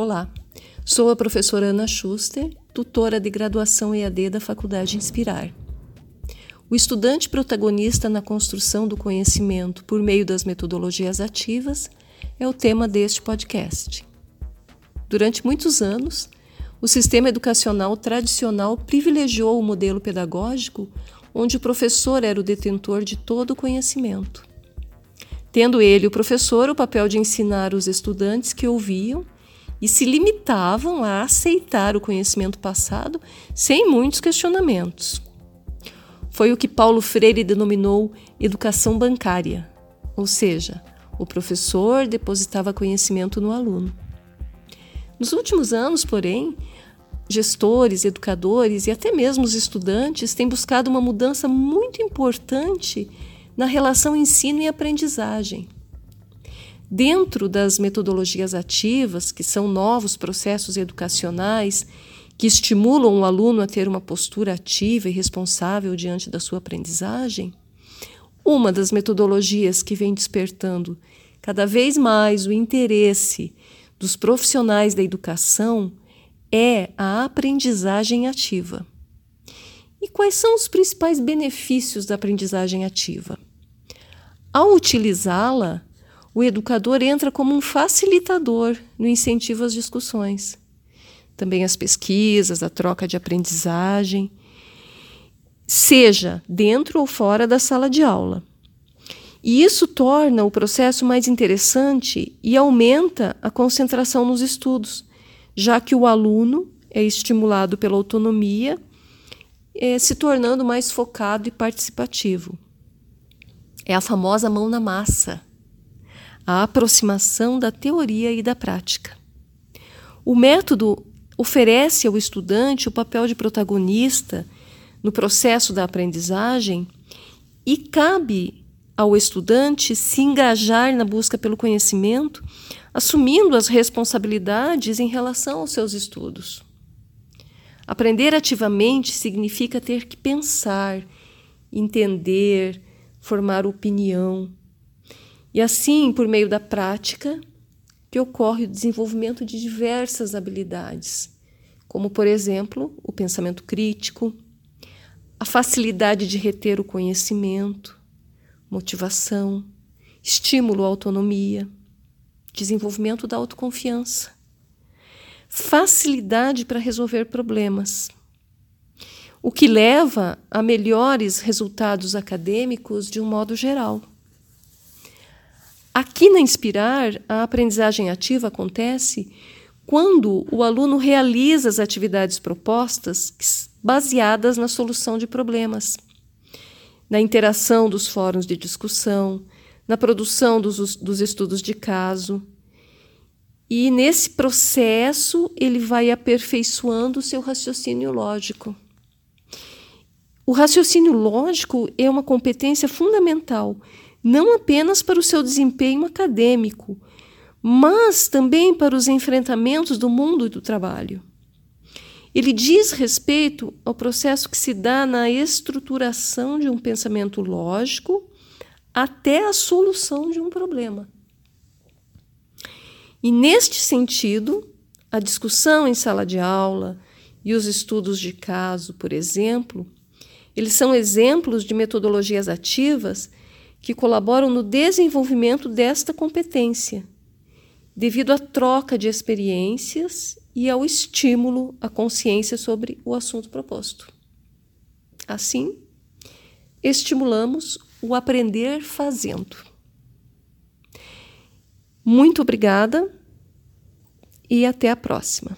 Olá, sou a professora Ana Schuster, tutora de graduação EAD da Faculdade Inspirar. O estudante protagonista na construção do conhecimento por meio das metodologias ativas é o tema deste podcast. Durante muitos anos, o sistema educacional tradicional privilegiou o modelo pedagógico onde o professor era o detentor de todo o conhecimento. Tendo ele, o professor, o papel de ensinar os estudantes que ouviam e se limitavam a aceitar o conhecimento passado sem muitos questionamentos. Foi o que Paulo Freire denominou educação bancária, ou seja, o professor depositava conhecimento no aluno. Nos últimos anos, porém, gestores, educadores e até mesmo os estudantes têm buscado uma mudança muito importante na relação ensino e aprendizagem. Dentro das metodologias ativas, que são novos processos educacionais que estimulam o aluno a ter uma postura ativa e responsável diante da sua aprendizagem, uma das metodologias que vem despertando cada vez mais o interesse dos profissionais da educação é a aprendizagem ativa. E quais são os principais benefícios da aprendizagem ativa? Ao utilizá-la, o educador entra como um facilitador no incentivo às discussões. Também as pesquisas, a troca de aprendizagem, seja dentro ou fora da sala de aula. E isso torna o processo mais interessante e aumenta a concentração nos estudos, já que o aluno é estimulado pela autonomia, é, se tornando mais focado e participativo. É a famosa mão na massa, a aproximação da teoria e da prática. O método oferece ao estudante o papel de protagonista no processo da aprendizagem e cabe ao estudante se engajar na busca pelo conhecimento, assumindo as responsabilidades em relação aos seus estudos. Aprender ativamente significa ter que pensar, entender, formar opinião. E assim, por meio da prática, que ocorre o desenvolvimento de diversas habilidades, como, por exemplo, o pensamento crítico, a facilidade de reter o conhecimento, motivação, estímulo à autonomia, desenvolvimento da autoconfiança, facilidade para resolver problemas o que leva a melhores resultados acadêmicos de um modo geral. Aqui na Inspirar, a aprendizagem ativa acontece quando o aluno realiza as atividades propostas baseadas na solução de problemas, na interação dos fóruns de discussão, na produção dos, dos estudos de caso. E nesse processo, ele vai aperfeiçoando o seu raciocínio lógico. O raciocínio lógico é uma competência fundamental, não apenas para o seu desempenho acadêmico, mas também para os enfrentamentos do mundo e do trabalho. Ele diz respeito ao processo que se dá na estruturação de um pensamento lógico até a solução de um problema. E neste sentido, a discussão em sala de aula e os estudos de caso, por exemplo, eles são exemplos de metodologias ativas que colaboram no desenvolvimento desta competência, devido à troca de experiências e ao estímulo à consciência sobre o assunto proposto. Assim, estimulamos o aprender fazendo. Muito obrigada e até a próxima.